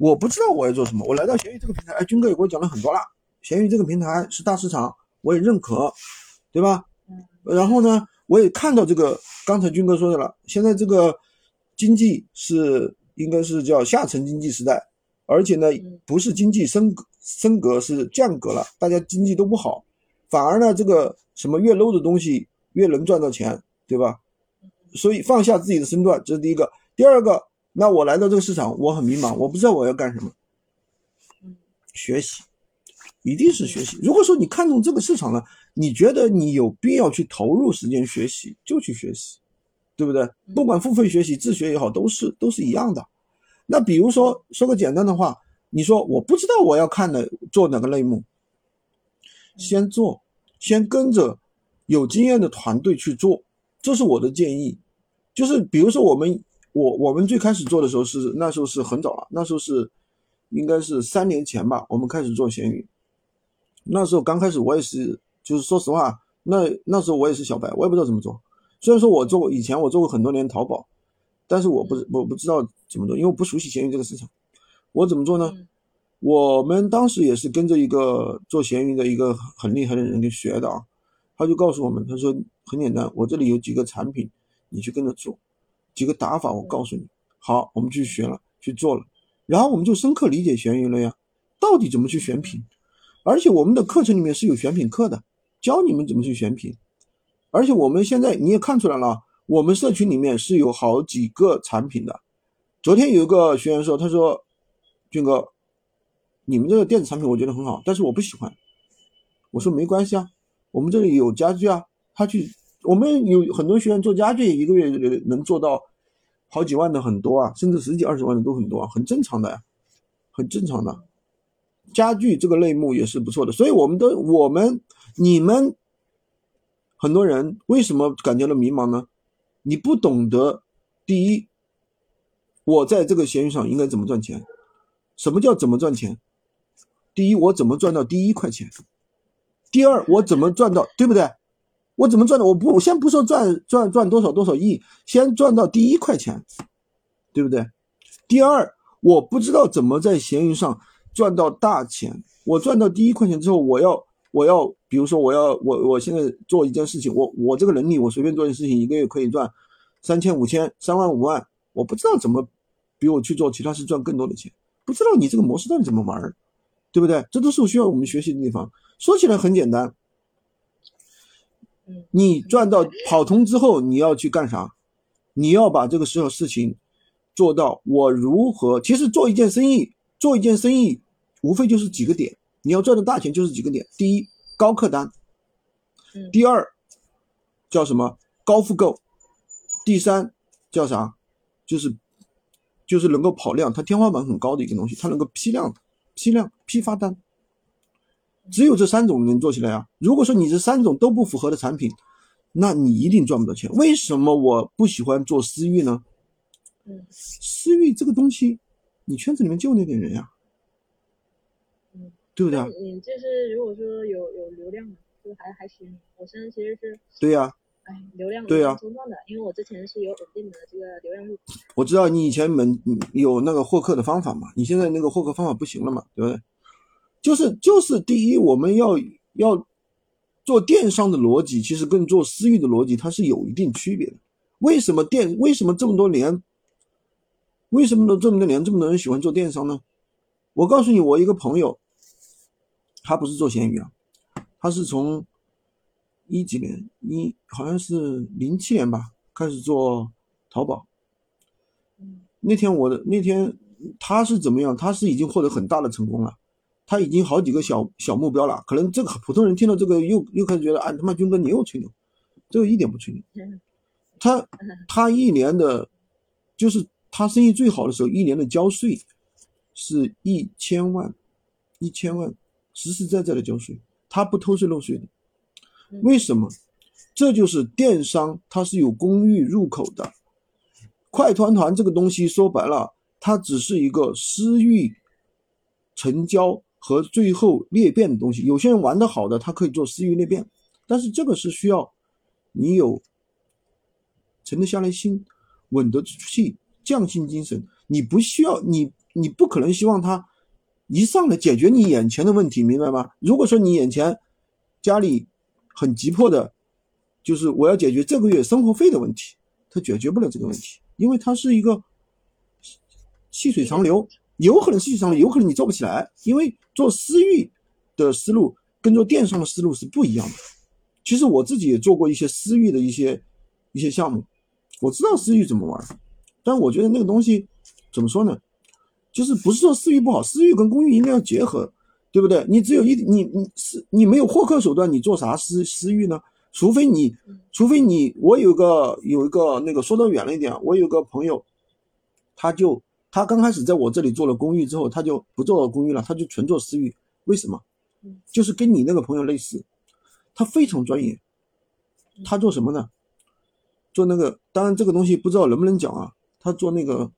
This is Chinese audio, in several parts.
我不知道我要做什么。我来到闲鱼这个平台，哎，军哥也给我讲了很多了。闲鱼这个平台是大市场，我也认可，对吧？然后呢，我也看到这个刚才军哥说的了，现在这个经济是应该是叫下沉经济时代，而且呢，不是经济升升格，是降格了，大家经济都不好，反而呢，这个什么越 low 的东西越能赚到钱，对吧？所以放下自己的身段，这是第一个。第二个，那我来到这个市场，我很迷茫，我不知道我要干什么。学习，一定是学习。如果说你看中这个市场了，你觉得你有必要去投入时间学习，就去学习，对不对？不管付费学习、自学也好，都是都是一样的。那比如说说个简单的话，你说我不知道我要看的做哪个类目，先做，先跟着有经验的团队去做。这是我的建议，就是比如说我们我我们最开始做的时候是那时候是很早了，那时候是应该是三年前吧，我们开始做闲鱼。那时候刚开始我也是，就是说实话，那那时候我也是小白，我也不知道怎么做。虽然说我做过以前我做过很多年淘宝，但是我不我不知道怎么做，因为我不熟悉闲鱼这个市场。我怎么做呢？我们当时也是跟着一个做闲鱼的一个很厉害的人给学的啊。他就告诉我们，他说很简单，我这里有几个产品，你去跟着做，几个打法我告诉你。好，我们去学了，去做了，然后我们就深刻理解闲鱼了呀，到底怎么去选品，而且我们的课程里面是有选品课的，教你们怎么去选品，而且我们现在你也看出来了，我们社群里面是有好几个产品的。昨天有一个学员说，他说，俊哥，你们这个电子产品我觉得很好，但是我不喜欢。我说没关系啊。我们这里有家具啊，他去，我们有很多学员做家具，一个月能做到好几万的很多啊，甚至十几二十万的都很多，啊，很正常的呀，很正常的。家具这个类目也是不错的，所以我们的我们你们很多人为什么感觉到迷茫呢？你不懂得，第一，我在这个闲鱼上应该怎么赚钱？什么叫怎么赚钱？第一，我怎么赚到第一块钱？第二，我怎么赚到，对不对？我怎么赚的？我不，我先不说赚赚赚多少多少亿，先赚到第一块钱，对不对？第二，我不知道怎么在闲鱼上赚到大钱。我赚到第一块钱之后，我要我要，比如说我要我我现在做一件事情，我我这个能力，我随便做一件事情，一个月可以赚三千五千三万五万。我不知道怎么比我去做其他事赚更多的钱，不知道你这个模式到底怎么玩，对不对？这都是需要我们学习的地方。说起来很简单，你赚到跑通之后，你要去干啥？你要把这个时候事情做到。我如何？其实做一件生意，做一件生意，无非就是几个点。你要赚的大钱就是几个点：第一，高客单；第二，叫什么高复购；第三，叫啥？就是就是能够跑量，它天花板很高的一个东西，它能够批量批量批发单。只有这三种能做起来啊！如果说你这三种都不符合的产品，那你一定赚不到钱。为什么我不喜欢做私域呢？嗯，私域这个东西，你圈子里面就那点人呀，嗯，对不对啊？你就是如果说有有流量，就还还行。我现在其实是对呀，哎，流量对呀，中断的，因为我之前是有稳定的这个流量入口。我知道你以前门有那个获客的方法嘛，你现在那个获客方法不行了嘛，对不对？就是就是第一，我们要要做电商的逻辑，其实跟做私域的逻辑它是有一定区别的。为什么电？为什么这么多年？为什么呢？这么多年这么多人喜欢做电商呢？我告诉你，我一个朋友，他不是做闲鱼啊，他是从一几年一好像是零七年吧开始做淘宝。那天我的那天他是怎么样？他是已经获得很大的成功了。他已经好几个小小目标了，可能这个普通人听到这个又又开始觉得，啊，他妈军哥你又吹牛，这个一点不吹牛。他他一年的，就是他生意最好的时候，一年的交税是一千万，一千万实实在在的交税，他不偷税漏税的。为什么？这就是电商，它是有公域入口的。快团团这个东西说白了，它只是一个私域成交。和最后裂变的东西，有些人玩的好的，他可以做私域裂变，但是这个是需要你有沉得下来心、稳得住气、匠心精神。你不需要你你不可能希望他一上来解决你眼前的问题，明白吗？如果说你眼前家里很急迫的，就是我要解决这个月生活费的问题，他解决不了这个问题，因为它是一个细水长流，有可能细水长流，有可能你做不起来，因为做私域的思路跟做电商的思路是不一样的。其实我自己也做过一些私域的一些一些项目，我知道私域怎么玩，但我觉得那个东西怎么说呢？就是不是说私域不好，私域跟公域应该要结合，对不对？你只有一你你是你没有获客手段，你做啥私私域呢？除非你，除非你，我有个有一个那个说的远了一点，我有个朋友，他就他刚开始在我这里做了公寓之后，他就不做公寓了，他就纯做私域。为什么？就是跟你那个朋友类似，他非常专业。他做什么呢？做那个，当然这个东西不知道能不能讲啊。他做那个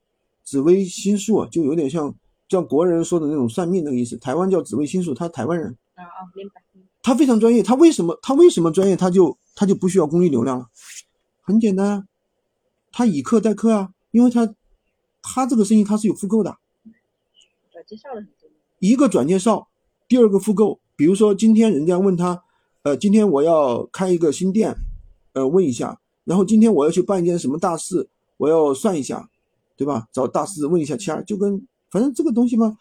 紫微星术啊，就有点像像国人说的那种算命那个意思。台湾叫紫微星术，他台湾人。啊啊，明白。他非常专业，他为什么他为什么专业？他就他就不需要公益流量了，很简单啊，他以客代客啊，因为他他这个生意他是有复购的，转介绍的很多，一个转介绍，第二个复购，比如说今天人家问他，呃，今天我要开一个新店，呃，问一下，然后今天我要去办一件什么大事，我要算一下，对吧？找大师问一下签儿，就跟反正这个东西嘛，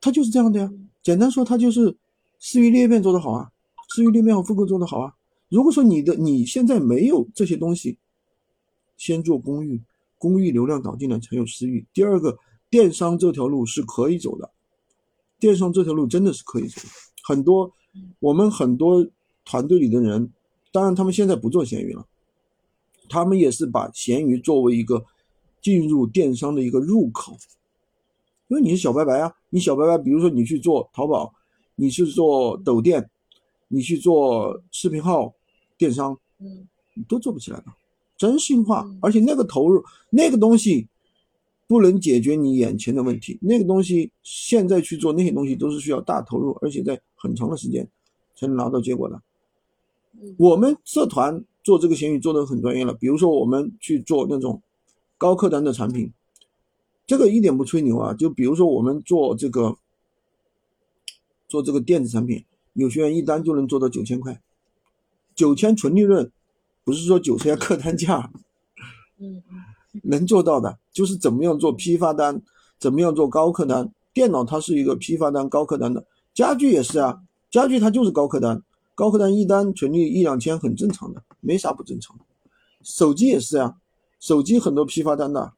他就是这样的呀，简单说他就是。私域裂变做得好啊，私域裂变和复购做得好啊。如果说你的你现在没有这些东西，先做公域，公域流量导进来才有私域。第二个，电商这条路是可以走的，电商这条路真的是可以走。很多我们很多团队里的人，当然他们现在不做闲鱼了，他们也是把闲鱼作为一个进入电商的一个入口。因为你是小白白啊，你小白白，比如说你去做淘宝。你去做抖店，你去做视频号电商，嗯，都做不起来的，真心话。而且那个投入，那个东西不能解决你眼前的问题。那个东西现在去做那些东西都是需要大投入，而且在很长的时间才能拿到结果的。我们社团做这个闲鱼做的很专业了，比如说我们去做那种高客单的产品，这个一点不吹牛啊。就比如说我们做这个。做这个电子产品，有学员一单就能做到九千块，九千纯利润，不是说九千客单价，嗯，能做到的，就是怎么样做批发单，怎么样做高客单。电脑它是一个批发单、高客单的，家具也是啊，家具它就是高客单，高客单一单纯利一两千很正常的，没啥不正常的。手机也是啊，手机很多批发单的，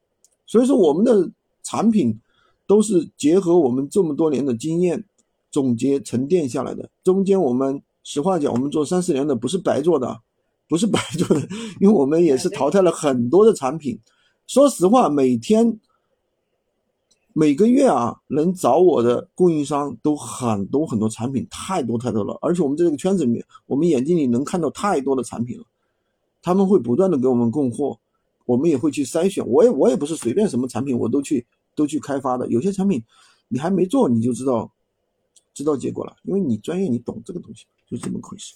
所以说我们的产品都是结合我们这么多年的经验。总结沉淀下来的，中间我们实话讲，我们做三四年的不是白做的，不是白做的，因为我们也是淘汰了很多的产品。说实话，每天、每个月啊，能找我的供应商都很多很多产品，太多太多了。而且我们在这个圈子里面，我们眼睛里能看到太多的产品了，他们会不断的给我们供货，我们也会去筛选。我也我也不是随便什么产品我都去都去开发的，有些产品你还没做你就知道。知道结果了，因为你专业，你懂这个东西，就这么回事。